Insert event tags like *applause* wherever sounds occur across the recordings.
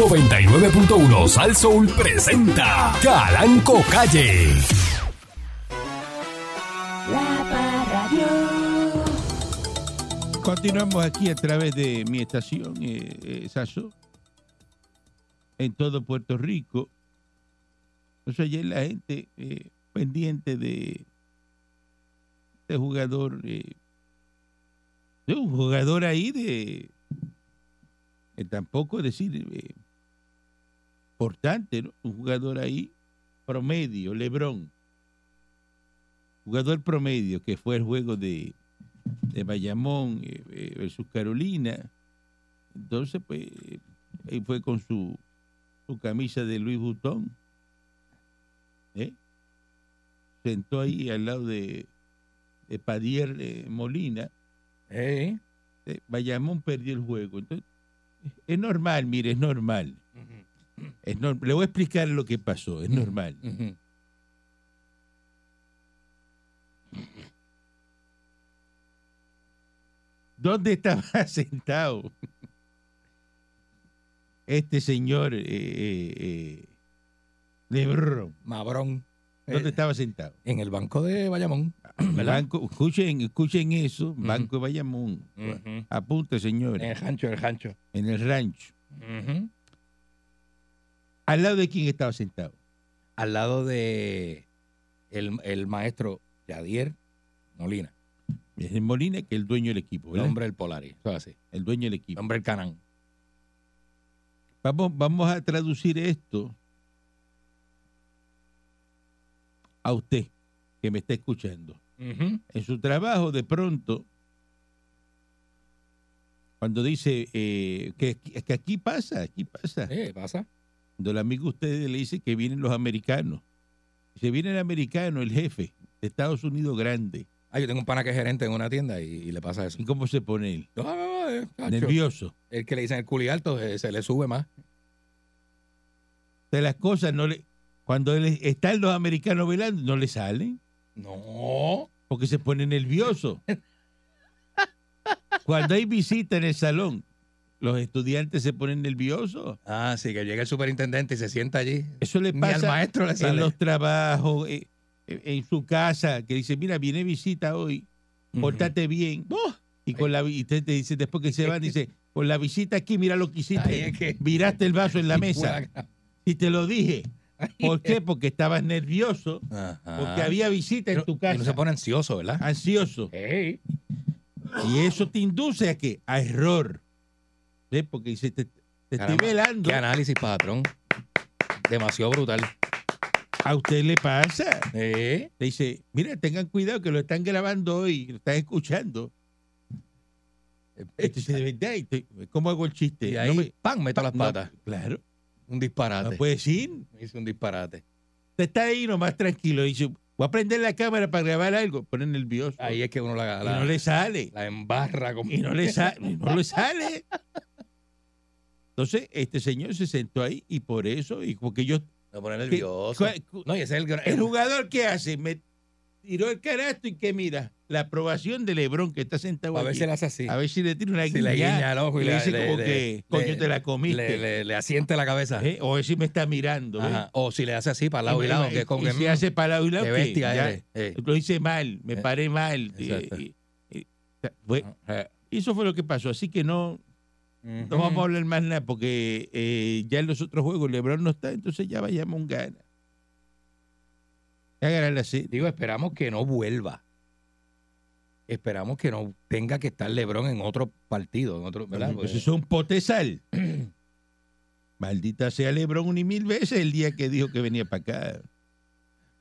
99.1 Sal Soul presenta Calanco Calle. La Parradio. Continuamos aquí a través de mi estación, eh, eh, Saso, en todo Puerto Rico. Entonces ayer la gente eh, pendiente de este jugador, eh, de un jugador ahí de, eh, tampoco decir, eh, importante, ¿no? un jugador ahí promedio, Lebrón, jugador promedio que fue el juego de, de Bayamón eh, eh, versus Carolina. Entonces, pues, él fue con su, su camisa de Luis Butón. ¿eh? Sentó ahí al lado de, de Padier eh, Molina. Bayamón perdió el juego. Entonces, es normal, mire, es normal. Es norm- Le voy a explicar lo que pasó, es normal. ¿Dónde estaba *laughs* sentado este señor eh, eh, eh, Lebrón? Mabrón. ¿Dónde Eh, estaba sentado? En el banco de Bayamón. ¿verdad? banco, escuchen, escuchen eso, Banco de Bayamón. Ujú. Apunte, En señores, el rancho, el rancho. en el rancho. ¿Al lado de quién estaba sentado? Al lado de el, el maestro Yadier Molina. Es el Molina, que es el dueño del equipo, El hombre del Polaris. Eso es así. El dueño del El equipo. hombre del Canán. Vamos, vamos a traducir esto a usted que me está escuchando. En su trabajo, de pronto, cuando dice eh, que, que aquí pasa, aquí pasa, Eh, pasa. Cuando el amigo de ustedes le dice que vienen los americanos, se viene el americano, el jefe de Estados Unidos grande, Ah, yo tengo un pana que es gerente en una tienda y, y le pasa eso. ¿y cómo se pone él? Ah, eh. Nervioso. El que le dicen el culi alto eh, se le sube más. De las cosas no le... Cuando él, están los americanos velando, no le salen. No. porque se pone nervioso. *laughs* Cuando hay visita en el salón, los estudiantes se ponen nerviosos. Ah, sí, que llega el superintendente y se sienta allí. Eso le Ni al pasa maestro le en los trabajos, eh, eh, en su casa, que dice, mira, viene visita hoy, Ujú. pórtate bien. Y con la y te, te dice, después que se va, dice, *laughs* con la visita aquí, mira lo que hiciste. es que- Viraste el vaso en la *laughs* mesa. Y te lo dije. ¿Por *laughs* qué? Porque estabas nervioso, Ajá. porque había visita en tu y casa. no se pone ansioso, ¿verdad? Ansioso. Y eso te induce a qué? A error. Porque dice, te, te estoy velando. Qué análisis, patrón. Demasiado brutal. A usted le pasa. Eh, Le dice, mira, tengan cuidado que lo están grabando hoy, lo están escuchando. Dice, de verdad, y ¿cómo hago el chiste? y No ahí, me- ¡pam! meto las no, patas. claro, Un disparate. no puede decir. Hice un disparate. Usted está ahí nomás tranquilo. Dice, voy a prender la cámara para grabar algo. Pone nervioso. Ahí es que uno la, y la, no le sale. la embarra como... Y no le, sa- y no le sale. Entonces, este señor se sentó ahí y por eso, y porque yo... Me pone ¿qué- nervioso. No, y ese es el... gran- El jugador que hace, me tiró el canasto y que mira, la aprobación de Lebron que está sentado A ver si le hace así. A ver si le tira una si le guiña el ojo y le le, dice le- como que, coño, te la comiste. Le, asiente la cabeza. ¿eh? O si me está mirando. ¿eh? O si le hace así para lado y lado, que como y que... se hace para lado y lado. bestia. Eh. Lo hice mal, me Eh, paré mal. y- exacto. y- y- fue- Eh. y eso fue lo que pasó. Así que no, no vamos a hablar más nada porque eh, ya en los otros juegos Lebron no está, entonces ya vayamos un gana. Ya ganar la serie. Digo, esperamos que no vuelva. Esperamos que no tenga que estar LeBron en otro partido, en otro, ¿verdad? Porque- eso es un potesal. *clears throat* Maldita sea Lebron un y mil veces el día que dijo que venía para acá.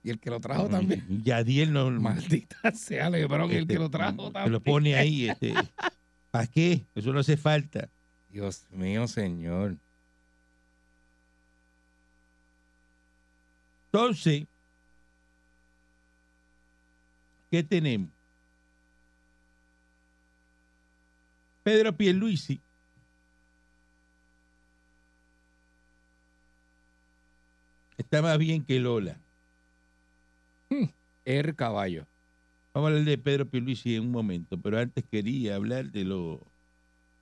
y el que lo trajo también. Yadiel no. Maldita sea LeBron, el este, que lo trajo que también. lo pone ahí. *laughs* Este, ¿Para qué? Eso no hace falta. Dios mío, señor. Entonces, ¿qué tenemos? Pedro Pierluisi está más bien que Lola. El caballo. Vamos a hablar de Pedro Pierluisi en un momento, pero antes quería hablar de lo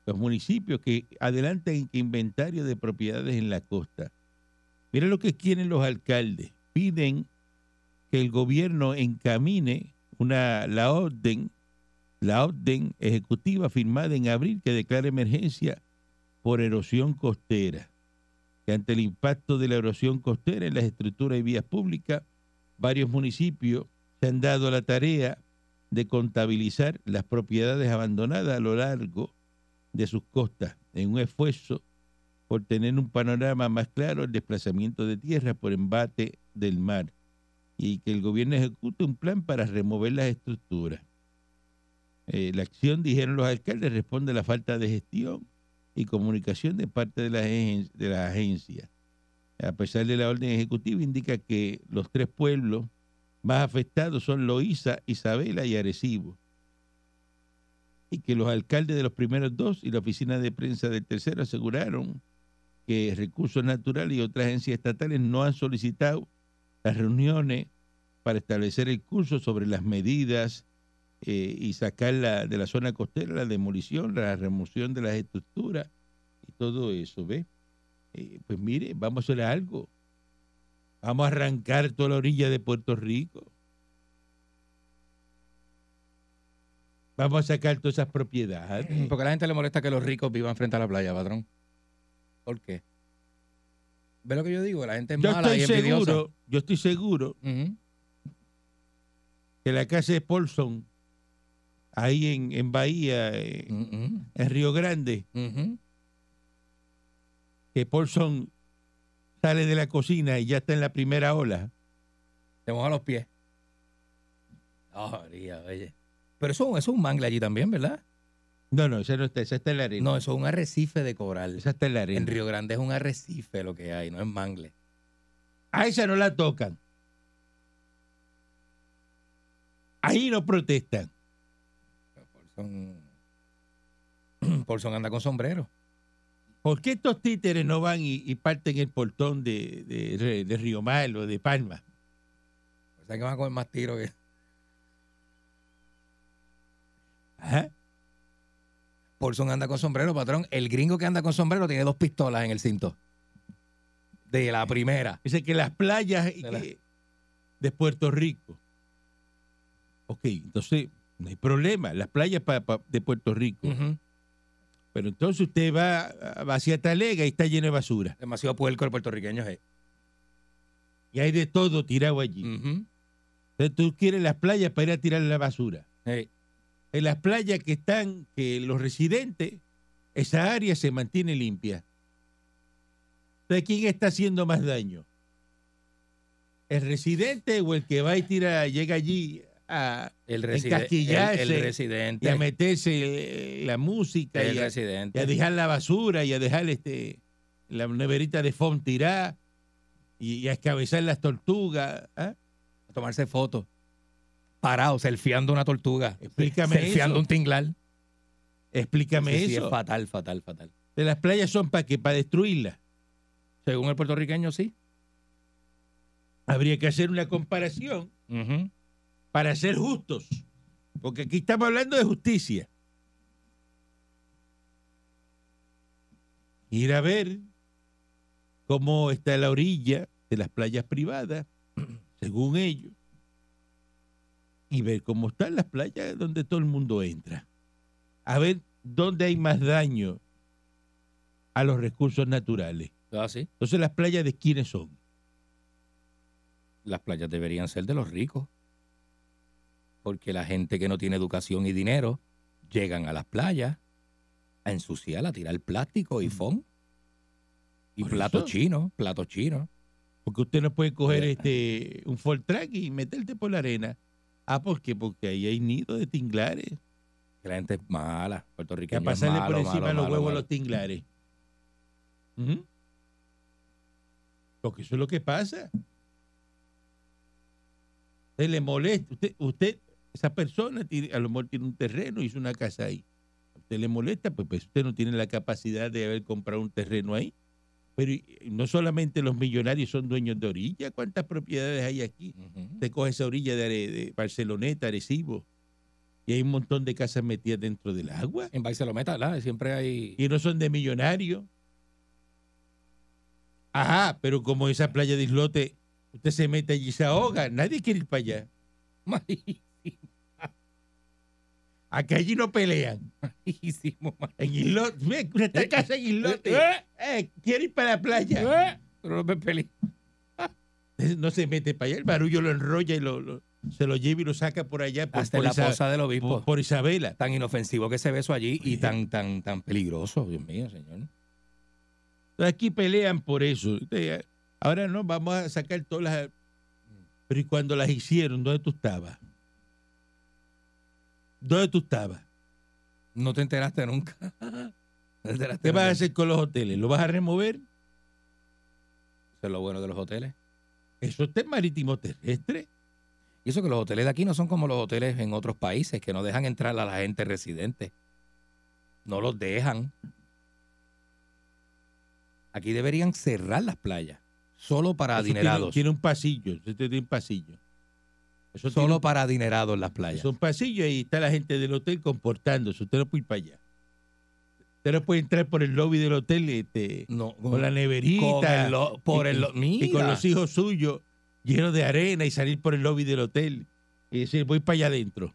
los municipios que adelantan inventario de propiedades en la costa. Mira lo que quieren los alcaldes. Piden que el gobierno encamine una, la orden, la orden ejecutiva firmada en abril que declara emergencia por erosión costera. Que ante el impacto de la erosión costera en las estructuras y vías públicas, varios municipios se han dado la tarea de contabilizar las propiedades abandonadas a lo largo de sus costas en un esfuerzo por tener un panorama más claro del desplazamiento de tierra por embate del mar y que el gobierno ejecute un plan para remover las estructuras. Eh, la acción, dijeron los alcaldes, responde a la falta de gestión y comunicación de parte de la, agen- de la agencia. A pesar de la orden ejecutiva, indica que los tres pueblos más afectados son Loíza, Isabela y Arecibo. Y que los alcaldes de los primeros dos y la oficina de prensa del tercero aseguraron que Recursos Naturales y otras agencias estatales no han solicitado las reuniones para establecer el curso sobre las medidas eh, y sacar la- de la zona costera la demolición, la remoción de las estructuras y todo eso, ¿ve? Eh, pues mire, vamos a hacer algo. Vamos a arrancar toda la orilla de Puerto Rico. Vamos a sacar todas esas propiedades. *clears throat* Porque a la gente le molesta que los ricos vivan frente a la playa, patrón. ¿Por qué? ¿Ve lo que yo digo? La gente es Yo mala y estoy envidiosa. seguro, yo estoy seguro que la casa de Paulson, ahí en, en Bahía, eh, en Río Grande, que Paulson sale de la cocina y ya está en la primera ola. Te moja los pies. No, María, oye. Pero eso, eso es un mangle allí también, ¿verdad? No, no, esa no está en la arena. No, eso es un arrecife de coral. esa la arena. En Río Grande es un arrecife lo que hay, no es mangle. A esa no la tocan. Ahí no protestan. Paulson, *clears throat* Paulson anda con sombrero. ¿Por qué estos títeres no van y, y parten el portón de, de, de Río Malo, de Palma? O sea que van a comer más tiro que. Ajá. Paulson anda con sombrero, patrón. El gringo que anda con sombrero tiene dos pistolas en el cinto. De la primera. Dice que las playas De la- que- de Puerto Rico. Ok, entonces no hay problema. Las playas pa- pa- de Puerto Rico. Pero entonces usted va, a- hacia Talega y está lleno de basura. Demasiado puerco el puertorriqueño es. Y hay de todo tirado allí. Entonces tú quieres las playas para ir a tirar la basura. En las playas que están, que los residentes, esa área se mantiene limpia. Entonces, ¿quién está haciendo más daño? ¿El residente o el que va y tira, llega allí a, El, Encasquillarse el y residente. a meterse eh, la música el y a, y residente. a dejar la basura y a dejar este la neverita de foam tirada y, y a escabezar las tortugas? ¿ah? a tomarse fotos. Parado, selfieando una tortuga. Explícame Selfieando eso. un tinglar. Explícame Sí, sí, eso. es fatal, fatal, fatal. de las playas son para qué? Para destruirlas. Según el puertorriqueño, sí. Habría que hacer una comparación para ser justos. Porque aquí estamos hablando de justicia. Ir a ver cómo está la orilla de las playas privadas, según ellos, y ver cómo están las playas donde todo el mundo entra. A ver dónde hay más daño a los recursos naturales. Ah, sí. Entonces, las playas de quiénes son. Las playas deberían ser de los ricos. Porque la gente que no tiene educación y dinero llegan a las playas a ensuciar, a tirar plástico y fon. Y Por plato eso. chino, plato chino. Porque usted no puede coger Eh. este un Ford Track y meterte por la arena. Ah, ¿por qué? Porque ahí hay nidos de tinglares. La gente es mala. Que Puertorriqueño a es pasarle malo, por encima malo, los malo, huevos a los tinglares. Porque eso es lo que pasa. Usted le molesta. Usted, usted esa persona tiene, a lo mejor tiene un terreno, hizo una casa ahí. A usted le molesta, pues, pues usted no tiene la capacidad de haber comprado un terreno ahí. Pero no solamente los millonarios son dueños de orilla, ¿cuántas propiedades hay aquí? Usted coge esa orilla de, Are- de Barceloneta, Arecibo, y hay un montón de casas metidas dentro del agua En Barcelona, ¿verdad? Siempre hay. y no son de millonarios. Ajá, pero como esa playa de islote, usted se mete allí y se ahoga, nadie quiere ir para allá. *laughs* Acá allí no pelean. *laughs* Malísimo, En islote, ve, esta casa en islote. Eh, Eh, quiere ir para la playa. eh, Pero no me peleé. *laughs* No se mete para allá, el barullo lo enrolla y lo, lo- se lo lleva y lo saca por allá por, Hasta por la posa del por- obispo. por Isabela. Tan inofensivo que se ve eso allí y tan, tan, tan peligroso, Dios mío, señor. Aquí pelean por eso. Ahora no, vamos a sacar todas las... Pero ¿y cuando las hicieron? ¿Dónde tú estabas? ¿Dónde tú estabas? No te enteraste nunca. *laughs* No te enteraste ¿Qué vas a hacer con los hoteles? ¿Lo vas a remover? Eso es lo bueno de los hoteles. Eso está en marítimo terrestre. Y eso que los hoteles de aquí no son como los hoteles en otros países, que no dejan entrar a la gente residente. No los dejan. Aquí deberían cerrar las playas. Solo para Eso adinerados. Tiene, un pasillo. Tiene un pasillo. Eso Solo para adinerados las playas. Es un pasillo y está la gente del hotel comportándose. Usted no puede ir para allá. Usted no puede entrar por el lobby del hotel este, No, con la neverita. el lo- por y, el lo- y- y con mira. los hijos suyos llenos de arena y salir por el lobby del hotel y decir, voy para allá adentro.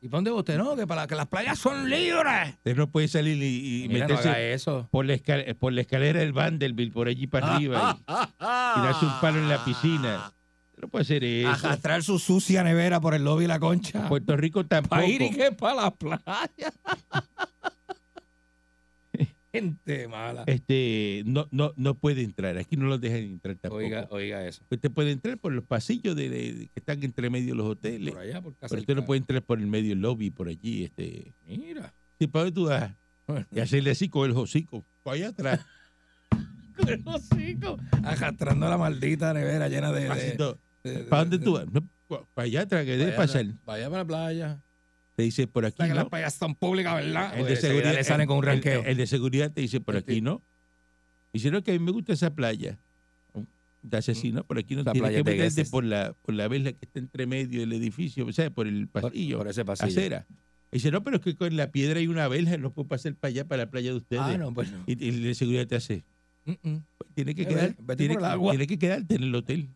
¿Y para dónde va usted? No, que para que las playas son libres. Usted no puede salir y, y Mira, meterse eso. por, la escal- por la escalera del Vanderbilt, por allí para arriba y, y darse un palo en la piscina. No puede hacer eso. Arrastrar su sucia nevera por el lobby y la concha. Puerto Rico tampoco. Para ir y que para la playa. *laughs* Gente mala. Este, no, no, no puede entrar. Aquí no los dejan entrar tampoco. Oiga, oiga eso. Usted puede entrar por los pasillos de, de- que están entre medio de los hoteles. Por allá, por casa Pero del usted no ca- puede entrar por el medio del lobby, por allí. Este. Mira. Sí, ¿Para dónde tú vas? Y hacerle así con el hocico. Para allá atrás. *laughs* Con el hocico. Arrastrando la maldita nevera llena de. de- Haciendo, de- ¿Para dónde de- tú vas? No, pa- para allá atrás, que debe pasar. para- Vaya para la playa. Te dice por O aquí sea que las no. playas son públicas, ¿verdad? El de, seguridad, le salen con un el- ranqueo. el- el de seguridad te dice por aquí no. Dice, no, que a mí me gusta esa playa. Te hace así, ¿no? Por aquí no La tienes playa que de meterte por la, por la vela que está entre medio del edificio, o sea, por el por, pasillo. por ese pasillo. acera. Y dice, no, pero es que con la piedra hay una verja, no puedo pasar para allá, para la playa de ustedes. Ah, no, pues no. y, y el de seguridad te hace, Mm, mm. pues, tiene que, Eh, quedar, tiene, por tiene que quedarte en el hotel.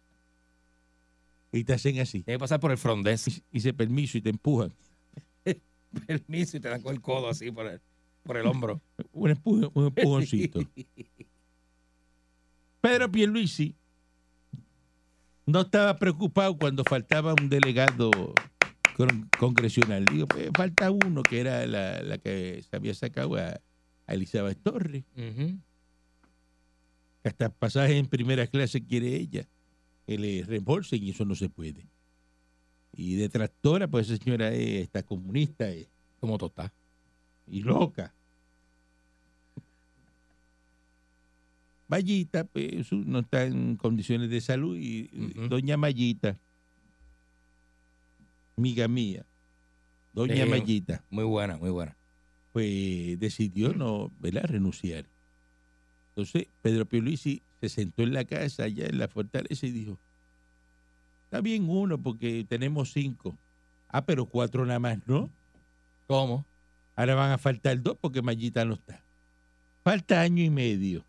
Y te hacen así. Que pasar por el front desk. Y, y se permiso y te empujan. *laughs* Permiso y te dan con el codo así por el, por el hombro. *laughs* Un, un empujoncito. *laughs* Pedro Pierluisi no estaba preocupado cuando faltaba un delegado con- congresional. Digo, pues, falta uno que era la, la que se había sacado a, a Elizabeth Torres. Hasta pasajes en primera clase quiere ella, que le reembolsen y eso no se puede. Y detractora, pues esa señora es, está comunista es- Como estás. y loca. Mayita, pues no está en condiciones de salud y doña Mayita, amiga mía, doña Sí. Mayita, Muy buena, muy buena. pues decidió no, ¿verdad? renunciar. Entonces, Pedro Pierluisi se sentó en la casa allá en la fortaleza y dijo, está bien uno porque tenemos cinco. Ah, pero cuatro nada más, ¿no? ¿Cómo? Ahora van a faltar dos porque Mayita no está. Falta año y medio.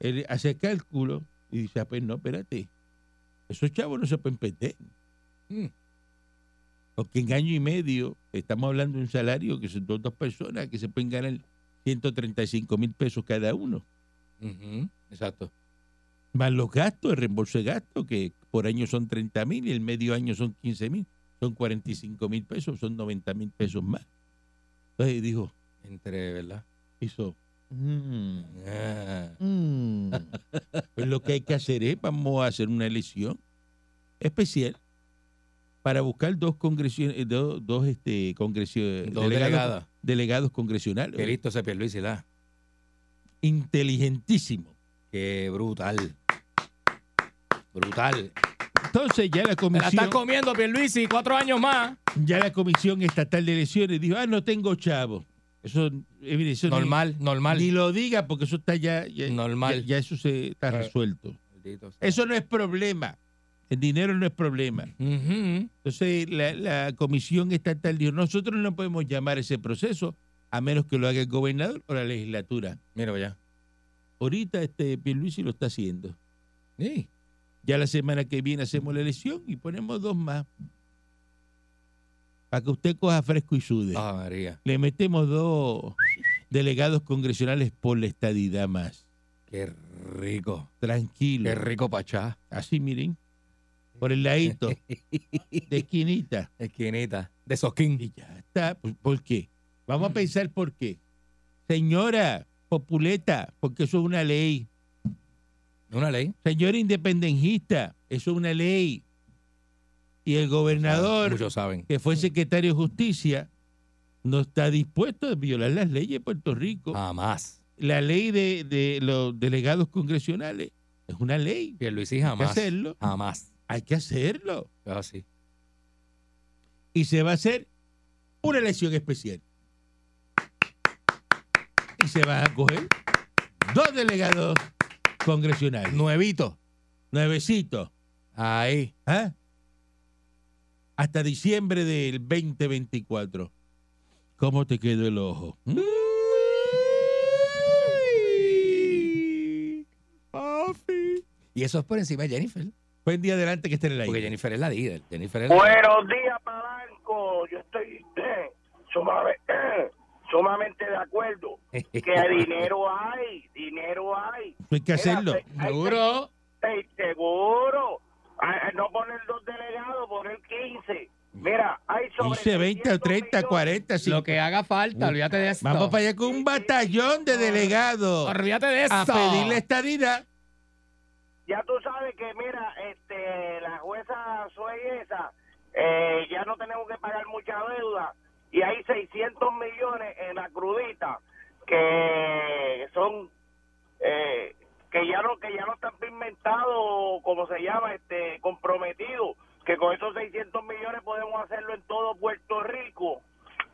Él hace cálculo y dice, ah, pues no, espérate. Esos chavos no se pueden perder. Mm. Porque en año y medio estamos hablando de un salario que son dos, dos personas que se pueden ganar 135 mil pesos cada uno. Exacto. Más los gastos, el reembolso de gastos, que por año son 30 mil y el medio año son 15 mil. Son 45 mil pesos, son 90 mil pesos más. Entonces dijo, Entre, ¿verdad? hizo, "Mm, Ah. mm". *laughs* pues lo que hay que hacer es, vamos a hacer una elección especial para buscar dos congresiones, dos, dos este, Dos delegados, delegados congresionales. Qué listo ese Pierluisi, ¿verdad? Inteligentísimo. Qué brutal. Brutal. Entonces ya la Te la comisión, estás comiendo, Pierluisi, cuatro años más. ya la comisión estatal de elecciones dijo, ah, no tengo chavo. Eso, eh, eso ni- Normal, normal. Ni, lo diga porque eso está ya, ya, Normal. ya- ya eso se está Eh. resuelto. Eso no es problema. El dinero no es problema. Entonces, la, la comisión estatal dijo, nosotros no podemos llamar ese proceso a menos que lo haga el gobernador o la legislatura. Mira ya. Ahorita este Pierluisi lo está haciendo. Sí. Ya la semana que viene hacemos la elección y ponemos dos más. Para que usted coja fresco y sude. Ah, María. Le metemos dos delegados congresionales por la estadidad más. Qué rico. Tranquilo. Qué rico pachá. Así, miren. Por el ladito. de esquinita. *laughs* Esquinita. De Sosquín. Y ya está. Pues, ¿Por qué? Vamos a pensar por qué. Señora populeta, porque eso es una ley. Una ley. Señor independentista, eso es una ley. Y el gobernador, Muchos saben. que fue secretario de justicia, no está dispuesto a violar las leyes de Puerto Rico. Jamás. La ley de, de los delegados congresionales es una ley. Que Luis Hay que jamás. hacerlo. Jamás. Hay que hacerlo. Es así. Y se va a hacer una elección especial. Y se van a coger dos delegados congresionales. Nuevito. Nuevecitos. Ahí. ¿ah? Hasta diciembre del 2024. ¿Cómo te quedó el ojo? Y eso es por encima de Jennifer. Buen día adelante que esté en el Porque aire. Jennifer es la líder. Jennifer es la Buenos días, Palanco. Yo estoy eh, sumame- eh, sumamente de acuerdo *laughs* que dinero hay, dinero hay. Que hacerlo. Seguro. hay- seguro. No poner dos delegados, poner 15. Mira, hay sobre 15, 20, 600 30, millones. 40, Lo 50. que haga falta, olvídate de eso. Vamos para allá con un batallón de delegados Olvídate de eso. a pedirle estadidad. Ya tú sabes que, mira, este, la jueza Sueyesa, eh, ya no tenemos que pagar mucha deuda y hay 600 millones en la crudita que son eh, que ya no que ya no están pigmentados, como se llama, este, comprometidos, que con esos 600 millones podemos hacerlo en todo Puerto Rico.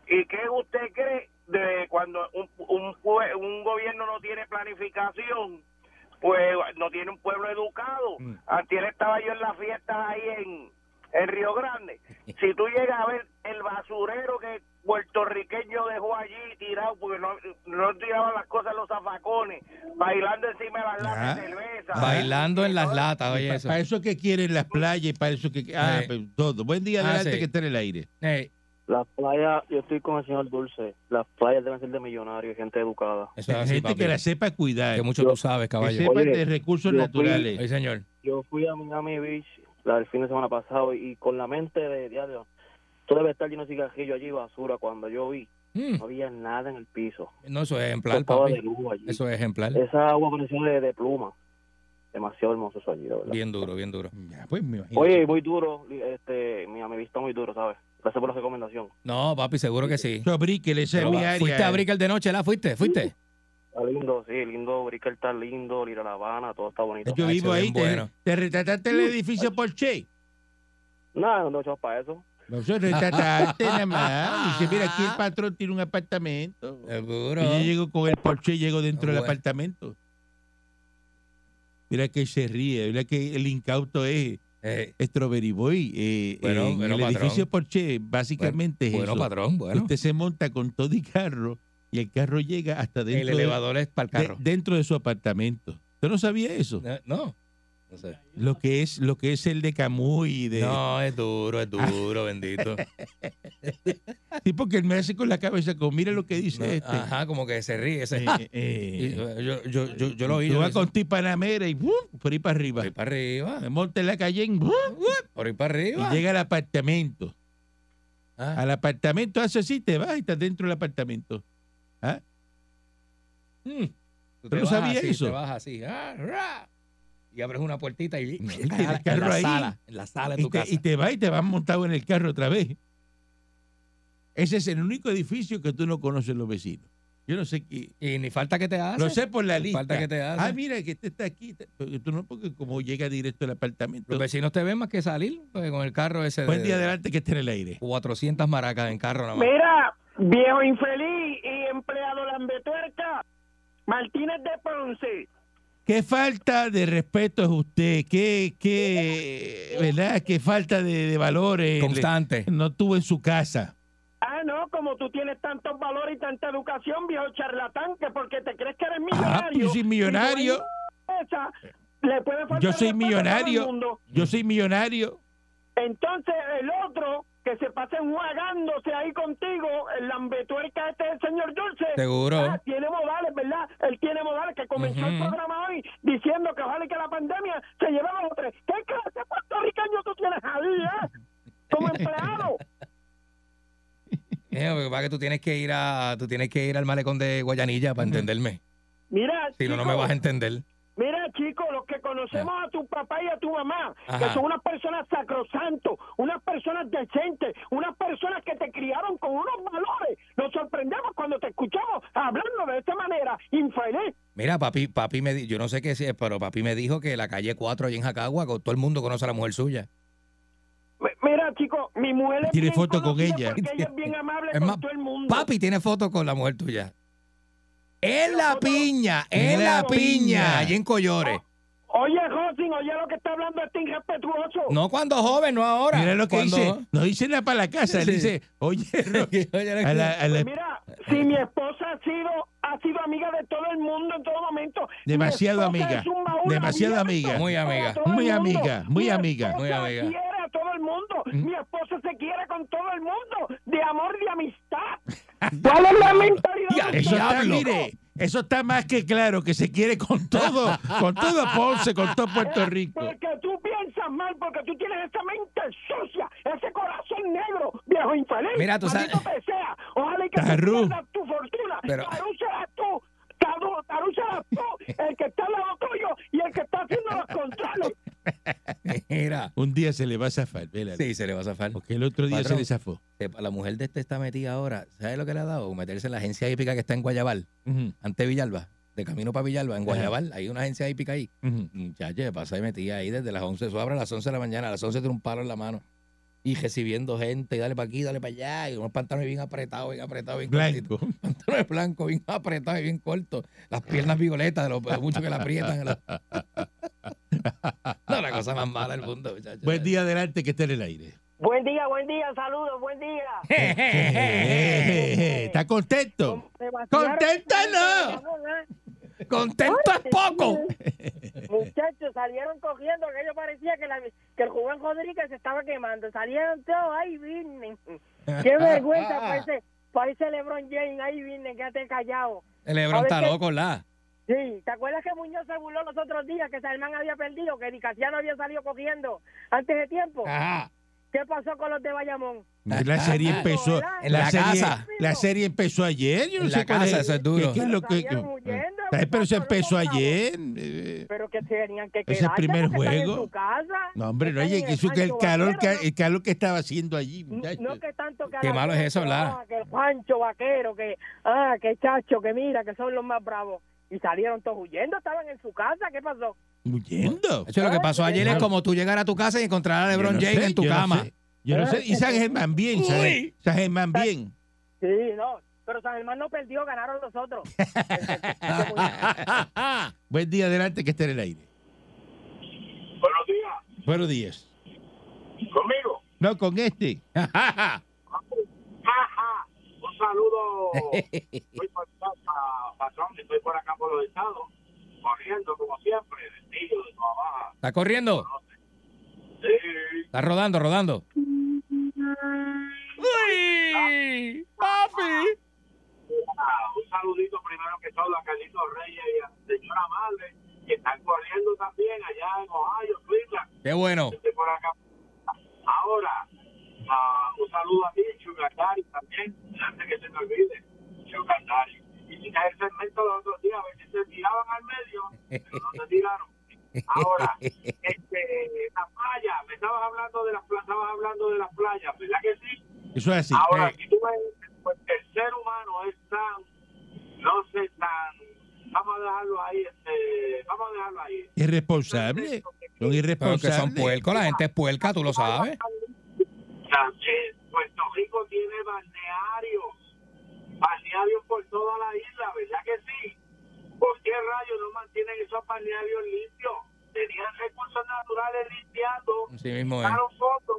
¿Y qué usted cree de cuando un, un, pue- un gobierno no tiene planificación? Pues no tiene un pueblo educado. Mm. Antier estaba yo en las fiestas ahí en, en Río Grande. *laughs* Si tú llegas a ver el basurero que puertorriqueño dejó allí tirado, porque no, no tiraban las cosas en los zafacones, bailando encima de las latas Ah. de cerveza. Bailando en las latas, oye eso. Para eso que quieren las playas y para eso que... Ah, Sí. pues, todo. Buen día Ah, adelante sí. que esté en el aire. Ey, Las playas, yo estoy con el señor Dulce. Las playas deben ser de millonarios, gente educada. eso es así, Gente papi. que la sepa cuidar. Que mucho Yo- tú sabes, Que Oye, de recursos yo fui- naturales. Ay, señor. Yo fui a Miami Beach la- el fin de semana pasado y, con la mente de diario, todo debe estar lleno de cigarrillos allí basura. Cuando yo vi, Mm, no había nada en el piso. No, eso es ejemplar, papi. Eso es ejemplar. Esa agua pareció de, de pluma. Demasiado hermoso eso allí, verdad. Bien duro, bien duro. Ya, pues me imagino. Oye, muy duro, este, Miami Beach está muy duro, ¿sabes? Gracias por la recomendación. No, papi, seguro que sí. Eso, Brickell, esa es mi área. ¿Fuiste a Brickell de noche, la fuiste? ¿Fuiste? Está lindo, sí, lindo. Brickell está lindo, ir a La Habana, todo está bonito. Yo vivo ahí. Te, retrataste el edificio Porsche. Nada, no tengo chavos para eso. No se retrataste nada más. Dice, mira, aquí el patrón tiene un apartamento. Seguro. Y yo llego con el Porsche y llego dentro del Bueno. apartamento. Mira que se ríe, mira que el incauto es Eh, Strawberry Boy. eh, Bueno, en bueno, el patrón. edificio Porsche básicamente bueno, es eso. patrón. Usted se monta con todo y carro y el carro llega hasta El dentro, de, elevador es para el de- carro. dentro de su apartamento. ¿Usted no sabía eso? No, no sé. Lo que es lo que es el de Camuy y de No, es duro, es duro, bendito. *laughs* Sí, porque él me hace con la cabeza como mira lo que dice No, este. Ajá, como que se ríe. Se, Eh, *laughs* Y, eh, eh, yo, yo, yo, yo lo oí. yo lo con tu Panamera y ¡bum! por ahí para arriba. Por ahí para arriba. Me monta en la calle y ¡bum! Por ahí para y arriba. llega al apartamento. Ah, Al apartamento hace así, te vas y estás dentro del apartamento. ¿Ah? mm. ¿Tú no sabías así, eso? Te vas así. ah, ra, y abres una puertita y *laughs* en el la, carro en la ahí. sala, en la sala de tu te, casa. y te vas y te vas montado en el carro otra vez. Ese es el único edificio que tú no conoces los vecinos. Yo no sé qué. Y ni falta que te hace. Lo sé por la lista. Falta que te hace. Ah, mira, que este está aquí. Porque tú no, porque como llega directo al apartamento. Los vecinos te ven más que salir pues, con el carro ese Buen de día adelante que esté en el aire. 400 maracas en carro nada más. Mira, viejo infeliz y empleado lambetuerca, Martínez de Ponce, qué falta de respeto es usted, qué, qué, ¿verdad? Qué falta de, de valores Constante. le- no tuvo en su casa. Ah, no, como tú tienes tantos valores y tanta educación, viejo charlatán, que porque te crees que eres Ah, millonario. pues yo soy millonario. esa, le puede faltar Yo soy millonario. Yo soy millonario. Entonces, el otro que se pasa enjuagándose ahí contigo, el lambetuerca este del señor Dulce. Seguro. Ah, tiene modales, ¿verdad? Él tiene modales que comenzó el programa hoy diciendo que ojalá y que la pandemia se lleve a los tres. ¿Qué clase de puertorriqueño tú tienes ahí, eh? Como *laughs* empleado. Eh, lo que tú tienes que ir a, tú tienes que ir al malecón de Guayanilla para entenderme. Mira, Si no, no me vas a entender. Mira, chicos, los que conocemos a tu papá y a tu mamá, Ajá. que son unas personas sacrosantos, unas personas decentes, unas personas que te criaron con unos valores, nos sorprendemos cuando te escuchamos hablando de esta manera, infeliz. Mira, papi, papi me di- yo no sé qué es, pero papi me dijo que la calle 4 allí en Jacagua, todo el mundo conoce a la mujer suya. Mira, chicos, mi mujer es Tiene bien foto con ella. Ella es bien amable Es con más, todo el mundo. Papi tiene foto con la mujer tuya. En la piña, en la la piña, allí en Collores. Oye, Josín, oye lo que está hablando este irrespetuoso. No cuando joven, no ahora. Mira lo que Cuando- dice. No dice nada para la casa. él Sí. Dice, oye, *laughs* Oye, a la- a la- Pues mira, si mi esposa ha sido ha sido amiga de todo el mundo en todo momento. Demasiado amiga, demasiado amiga. Muy amiga, muy amiga, muy Mi amiga. Muy amiga. A todo el mundo. Mi esposa se quiere con todo el mundo. De amor y amistad. *laughs* ¿Cuál es la mentalidad? Eso está, mire, eso está más que claro, que se quiere con todo, con todo Ponce, con todo Puerto Rico. Porque tú piensas mal, porque tú tienes esa mente sucia, ese corazón negro, viejo infeliz. Mira, tú sabes- sea. Ojalá y que Tarru. tu fortuna. Pero- serás tú. Tarú serás tú, el que está al lado tuyo y el que está haciendo los controles. *laughs* *laughs* Mira. Un día se le va a zafar, vela. Sí, se le va a zafar. Porque el otro día Patrón. se le zafó. Sepa, La mujer de este está metida ahora. ¿Sabes lo que le ha dado? Meterse en la agencia hípica que está en Guayabal, Ujú, ante Villalba. De camino para Villalba, en. Guayabal. Hay una agencia hípica ahí. ujú. Muchacho, pasa y metía ahí desde las 11. Eso abre a las 11 de la mañana. A las 11 tiene un palo en la mano. Y recibiendo gente. Y dale para aquí, dale para allá. Y unos pantalones bien apretados, bien apretados, bien cortitos. Blanco. *laughs* Pantalones blancos, bien apretados y bien cortos. Las piernas violetas de lo mucho que la aprietan. *laughs* no, la cosa más mala del mundo, muchacho. Buen día adelante que esté en el aire. Buen día, buen día, saludos, buen día. *laughs* ¿Está contento? ¡Contento no! ¡Contento es poco! Muchachos, salieron cogiendo, que yo parecía que, la- que el Juan Rodríguez se estaba quemando. Salieron todos, ahí vienen. Qué *laughs* vergüenza, parece, parece LeBron James, ahí vienen, quédate callado. El Lebron está loco, la. Sí, ¿te acuerdas que Muñoz se burló los otros días que Salman había perdido, que Dicasiano había salido cogiendo antes de tiempo? Ajá. ¿Qué pasó con los de Bayamón? La serie empezó. En la serie, casa. La serie empezó ayer. Yo no En sé la cuál casa, eso es duro. ¿Qué, qué es lo que, huyendo, pero se empezó ayer. eh, Pero que tenían que Ese quedarse primer porque están en juego. su casa, No, hombre, no, oye, en que eso que el Rancho calor, que, el calor que estaba haciendo allí, No, muchacho. no que tanto Qué la malo es eso, ah, que el Juancho Vaquero, que, ah, que chacho, que mira, que son los más bravos. Y salieron todos huyendo, estaban en su casa, ¿qué pasó? Huyendo. Eso lo que pasó ayer es como tú llegar a tu casa y encontrar a LeBron no James sé, en tu yo no cama. sé, Yo no sé. Y San Germán bien, Uy. San Germán bien. Sí, no, pero San Germán no perdió, ganaron los otros. *laughs* *laughs* Buen día adelante que esté en el aire. Buenos días. Buenos días. Conmigo. No, con este. *laughs* Saludo. *laughs* Estoy por acá, patrón, estoy por acá por los estados, corriendo como siempre, vestido de toda baja. ¿Está corriendo? Sí. ¿Está rodando, rodando? ¡Uy! ¡Papi! Ah, un saludito primero que todo a Carlitos Reyes y a la señora Madre, que están corriendo también allá en Ohio, Cleveland. ¡Qué bueno! Estoy por acá. Ahora, ah, un saludo a ti, Chugandari también, antes que se me olvide, Chugandari. Y si cae el segmento los otros días, a ver si se tiraban al medio, pero no se tiraron. Ahora, este, la playa, me estabas hablando de las playas, estabas hablando de las playas, ¿verdad que sí? Eso es así. Ahora, Eh, si tú ves, pues, el ser humano es tan, no sé, tan, vamos a dejarlo ahí, este, vamos a dejarlo ahí. irresponsable. Son Pero que irresponsables. son puercos, la gente es puerca, tú lo sabes. También Puerto Rico tiene balnearios, balnearios por toda la isla, ¿verdad que sí? ¿por qué rayos no mantienen esos balnearios limpios? Tenían recursos naturales limpiando, Así mismo es. fotos,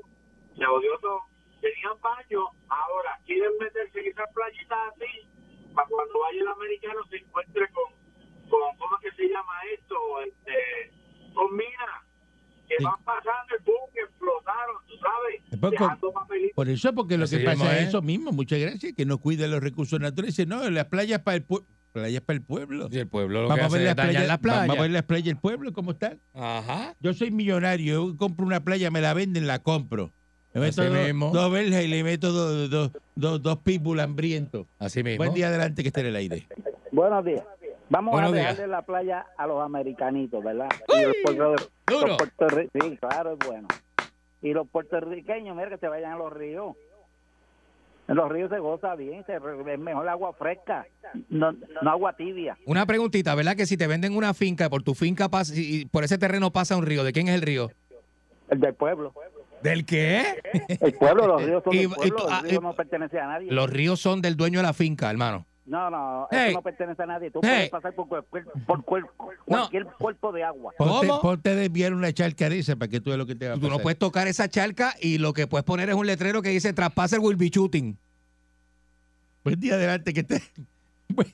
se odió todo. Tenían baño, ahora quieren meterse en esas playitas así, para cuando vaya el americano se encuentre con, con ¿cómo es que se llama esto? Este, con minas que Sí. van pasando el boom, que explotaron, tú sabes, papelitos. Por eso, porque lo Así que mismo pasa es es. eso mismo, muchas gracias, que no cuida los recursos naturales. Dice, no, las playas para el pueblo. Playas para el pueblo. Y el pueblo lo que Vamos a ver las playas. Vamos a ver las playas del pueblo, ¿cómo están? Ajá. Yo soy millonario, yo compro una playa, me la venden, la compro. Le meto Así dos, mismo. dos verjas y le meto dos, dos, dos, dos pitbull hambrientos. Así mismo. Buen día adelante que esté en el aire. Buenos días. Vamos Buenos a días. dejarle la playa a los americanitos, ¿verdad? Y los Duro. los puertorri- sí, claro, es bueno. Y los puertorriqueños, mira que se vayan a los ríos. En los ríos se goza bien, se, es mejor agua fresca, no, no agua tibia. Una preguntita, ¿verdad? Que si te venden una finca, por tu finca pasa, y por ese terreno pasa un río, ¿de quién es el río? El del pueblo. ¿Del qué? El pueblo, los ríos son *laughs* Y- del pueblo, los ah, ríos y- no pertenecen a nadie. Los ríos son del dueño de la finca, hermano. No, no, Hey. eso no pertenece a nadie. Tú Hey. puedes pasar por, cualquier- por cual- cualquier cuerpo de agua. Ponte, ¿Cómo? ponte a desviar una charca de esa para que tú veas lo que te va a Tú no puedes tocar esa charca y lo que puedes poner es un letrero que dice traspase el will be shooting. Buen día adelante que esté. *laughs* Buen-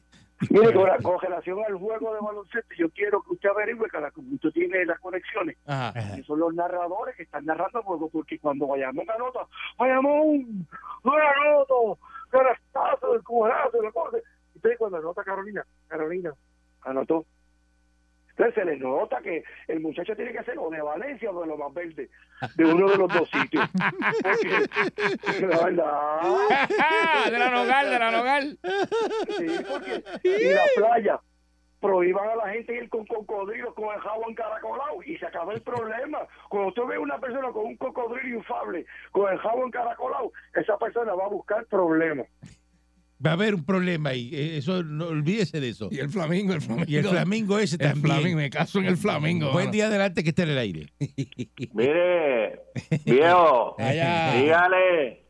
Mire, con, la- con relación al juego de baloncesto, yo quiero que usted averigüe que la, usted tiene las conexiones. Ajá. Ajá. Y son los narradores que están narrando el juego, porque cuando Bayamón anota, Bayamón, no anoto, carastazo, del cubazo, la cosa. Entonces, cuando anota Carolina, Carolina, anotó. Entonces se le nota que el muchacho tiene que ser o de Valencia o de lo más verde, de uno de los dos sitios. Porque, *laughs* la verdad, *laughs* de la nogal, de la nogal. Sí, porque y la playa prohíban a la gente ir con cocodrilos con el jabón caracolado y se acaba el problema. Cuando usted ve una persona con un cocodrilo infable con el jabón caracolado, esa persona va a buscar problemas. Va a haber un problema ahí. eh, Eso, no olvídese de eso. Y el flamingo, el flamingo. Y el flamingo ese El también. flamingo, me caso en el flamingo. Buen día adelante que esté en el aire. *laughs* Mire, viejo, Allá. dígale,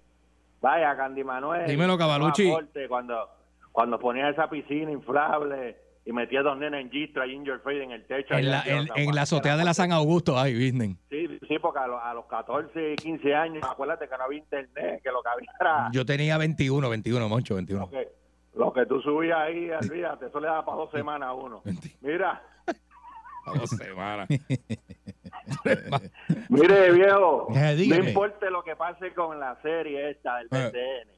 vaya, Candy Manuel. Dímelo, aporte Cuando, cuando ponía esa piscina inflable y metía dos nenes en Gistro ahí en your face en el techo. En la, en, la azotea de la San Augusto, ay, Disney. Sí, sí, porque a los, a los 14, 15 años, acuérdate que no había internet, que lo que había era Yo tenía 21, 21, Moncho, lo 21. que, lo que tú subías ahí, olvídate, eso le da para dos semanas a uno. Mira, A dos semanas. *laughs* mire viejo, Ajá, no importa lo que pase con la serie esta del Eh. BCN,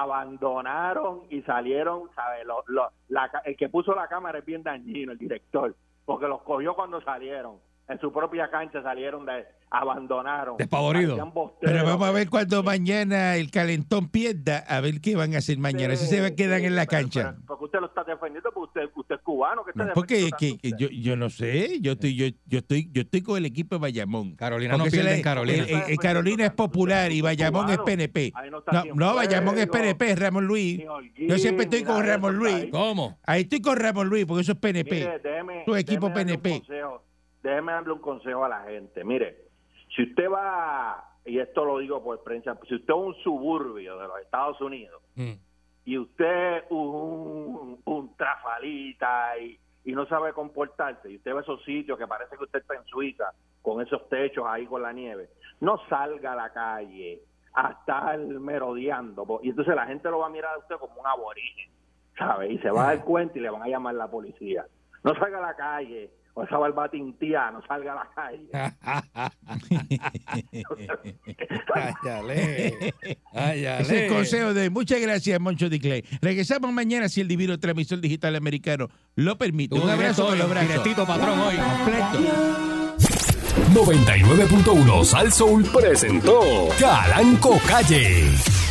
abandonaron y salieron, ¿sabes? Lo- lo- la el que puso la cámara es bien dañino, el director, porque los cogió cuando salieron. En su propia cancha salieron de abandonaron. Despavorido. Parecían bosteros. Pero vamos a ver cuando mañana el calentón pierda, a ver qué van a hacer mañana. Si se va- quedan en la Pero- cancha. pero- porque usted lo está defendiendo, porque usted, usted es cubano. Que está No, porque que, que yo, yo no sé, yo estoy, yo, yo estoy, yo estoy con el equipo de Bayamón. Carolina no pierde en Carolina. eh, eh, Carolina es popular y Bayamón es PNP. No No, no, Bayamón es PNP, es Ramón Luis. Holguín, Yo siempre estoy con Ramón Luis. ¿Cómo? Ahí estoy con Ramón Luis, porque eso es PNP. Mire, déjeme, Tu equipo déjeme PNP. Déjeme darle un consejo a la gente. Mire, si usted va, y esto lo digo por experiencia, si usted es un suburbio de los Estados Unidos Mm. y usted es un, un trafalita y, y no sabe comportarse, y usted ve esos sitios que parece que usted está en Suiza, con esos techos ahí con la nieve, no salga a la calle a estar merodeando, y entonces la gente lo va a mirar a usted como un aborigen, ¿sabe? Y se va a dar cuenta y le van a llamar la policía. No salga a la calle, o esa barba tintía, no salga a la calle. *laughs* Ese es el consejo de muchas gracias, Moncho D. Clay. Regresamos mañana si el divino transmisor digital americano lo permite. Un Tú abrazo con los brazos. Patrón, hoy. Completo. 99.1 Sal Soul presentó Calanco Calle.